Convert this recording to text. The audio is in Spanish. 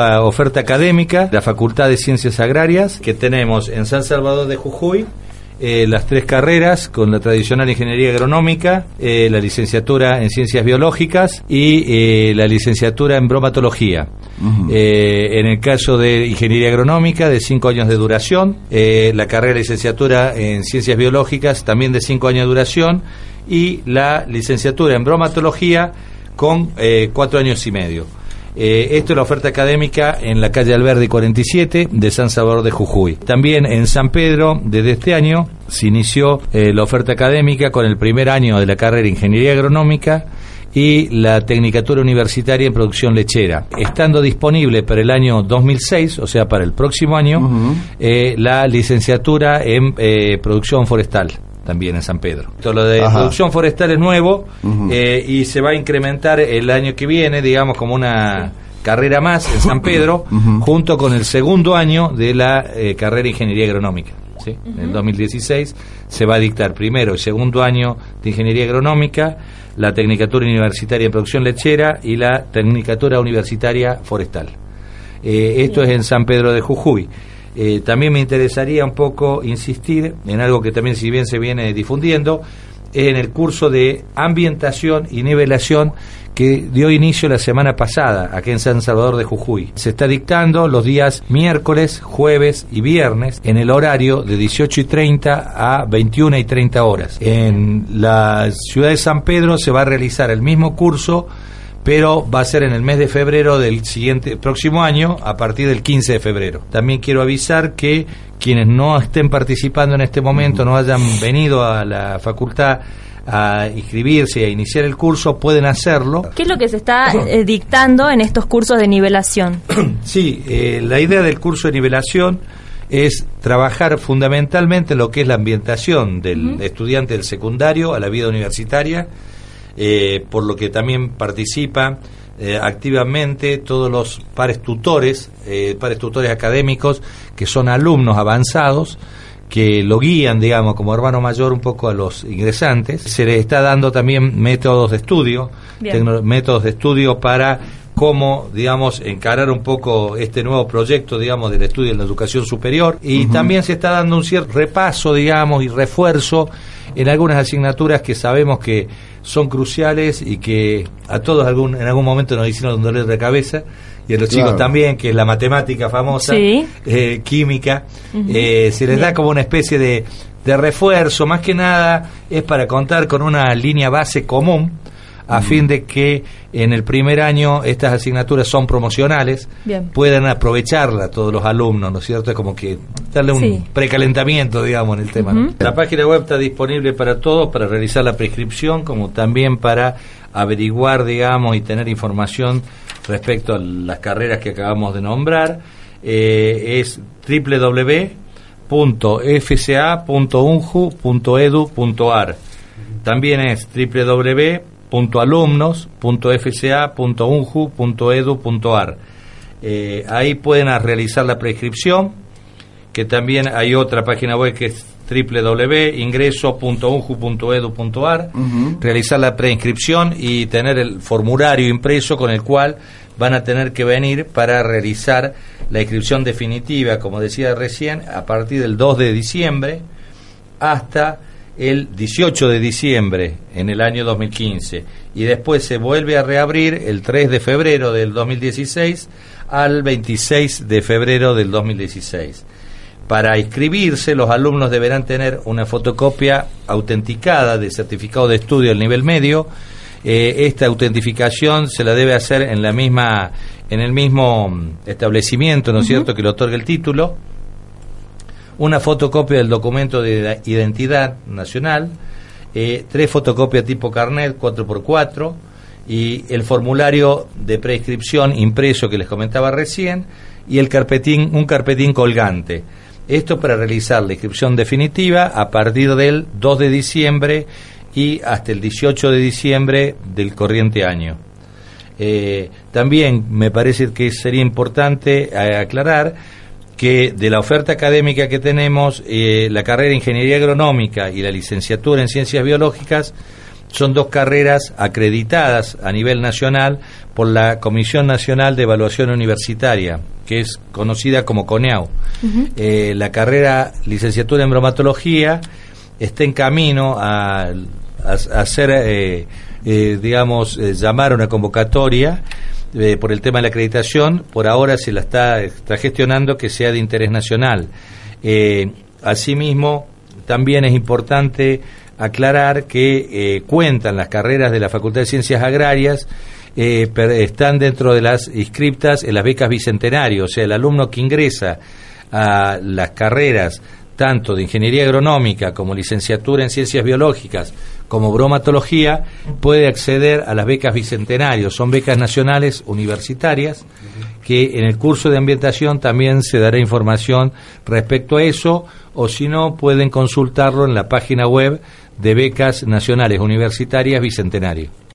La oferta académica, la Facultad de Ciencias Agrarias, que tenemos en San Salvador de Jujuy, eh, las tres carreras con la tradicional ingeniería agronómica, eh, la licenciatura en ciencias biológicas y eh, la licenciatura en bromatología. en el caso de ingeniería agronómica, de cinco años de duración, la carrera de licenciatura en ciencias biológicas, también de cinco años de duración, y la licenciatura en bromatología con cuatro años y medio. Eh, esto es la oferta académica en la calle Alberdi 47 de San Salvador de Jujuy. También en San Pedro, desde este año, se inició eh, la oferta académica con el primer año de la carrera de Ingeniería Agronómica y la Tecnicatura Universitaria en Producción Lechera, estando disponible para el año 2006, o sea, para el próximo año, eh, la licenciatura en Producción Forestal también en San Pedro. Todo lo de producción forestal es nuevo eh, y se va a incrementar el año que viene, digamos, como una carrera más en San Pedro, junto con el segundo año de la eh, carrera de Ingeniería Agronómica. ¿sí? En el 2016 se va a dictar primero el segundo año de Ingeniería Agronómica, la Tecnicatura Universitaria en Producción Lechera y la Tecnicatura Universitaria Forestal. Eh, esto es en San Pedro de Jujuy. Eh, también me interesaría un poco insistir en algo que también si bien se viene difundiendo, en el curso de ambientación y nivelación que dio inicio la semana pasada aquí en San Salvador de Jujuy. Se está dictando los días miércoles, jueves y viernes en el horario de 18 y 30 a 21 y 30 horas. En la ciudad de San Pedro se va a realizar el mismo curso pero va a ser en el mes de febrero del siguiente próximo año a partir del 15 de febrero. También quiero avisar que quienes no estén participando en este momento, no hayan venido a la facultad a inscribirse y a iniciar el curso, pueden hacerlo. ¿Qué es lo que se está eh, dictando en estos cursos de nivelación? sí, eh, la idea del curso de nivelación es trabajar fundamentalmente lo que es la ambientación del estudiante del secundario a la vida universitaria, eh, por lo que también participa eh, activamente todos los pares tutores, eh, pares tutores académicos que son alumnos avanzados que lo guían, digamos, como hermano mayor un poco a los ingresantes. Se les está dando también métodos de estudio, métodos de estudio para cómo, digamos, encarar un poco este nuevo proyecto, digamos, del estudio en la educación superior. Y también se está dando un cierto repaso, digamos, y refuerzo en algunas asignaturas que sabemos que son cruciales y que a todos algún, en algún momento nos hicieron un dolor de cabeza y a los chicos también, que es la matemática famosa, eh, química, eh, se les da como una especie de, de refuerzo, más que nada es para contar con una línea base común a fin de que en el primer año estas asignaturas son promocionales, puedan aprovecharla todos los alumnos, ¿no es cierto? Es como que darle un precalentamiento, digamos, en el tema. La página web está disponible para todos, para realizar la prescripción, como también para averiguar, digamos, y tener información respecto a las carreras que acabamos de nombrar. Eh, es www.fca.unju.edu.ar. También es www .alumnos.fca.unju.edu.ar. Eh, ahí pueden realizar la prescripción, que también hay otra página web que es www.ingreso.unju.edu.ar, realizar la preinscripción y tener el formulario impreso con el cual van a tener que venir para realizar la inscripción definitiva, como decía recién, a partir del 2 de diciembre hasta el 18 de diciembre en el año 2015 y después se vuelve a reabrir el 3 de febrero del 2016 al 26 de febrero del 2016. Para inscribirse, los alumnos deberán tener una fotocopia autenticada de certificado de estudio al nivel medio. Eh, esta autentificación se la debe hacer en la misma, en el mismo establecimiento, ¿no es cierto?, que le otorga el título una fotocopia del documento de identidad nacional, eh, tres fotocopias tipo carnet 4x4 y el formulario de prescripción impreso que les comentaba recién y el carpetín, un carpetín colgante. Esto para realizar la inscripción definitiva a partir del 2 de diciembre y hasta el 18 de diciembre del corriente año. Eh, también me parece que sería importante eh, aclarar que de la oferta académica que tenemos, eh, la carrera de Ingeniería Agronómica y la licenciatura en Ciencias Biológicas son dos carreras acreditadas a nivel nacional por la Comisión Nacional de Evaluación Universitaria, que es conocida como CONEAU. Eh, la carrera licenciatura en bromatología está en camino a, hacer, eh, eh, digamos, llamar a una convocatoria por el tema de la acreditación. Por ahora se la está, gestionando que sea de interés nacional. asimismo, también es importante aclarar que eh, cuentan las carreras de la Facultad de Ciencias Agrarias, eh, están dentro de las inscriptas en las becas bicentenario, o sea, el alumno que ingresa a las carreras tanto de ingeniería agronómica como licenciatura en ciencias biológicas como bromatología puede acceder a las becas bicentenario. Son becas nacionales universitarias que en el curso de ambientación también se dará información respecto a eso o si no pueden consultarlo en la página web de becas nacionales universitarias Bicentenario.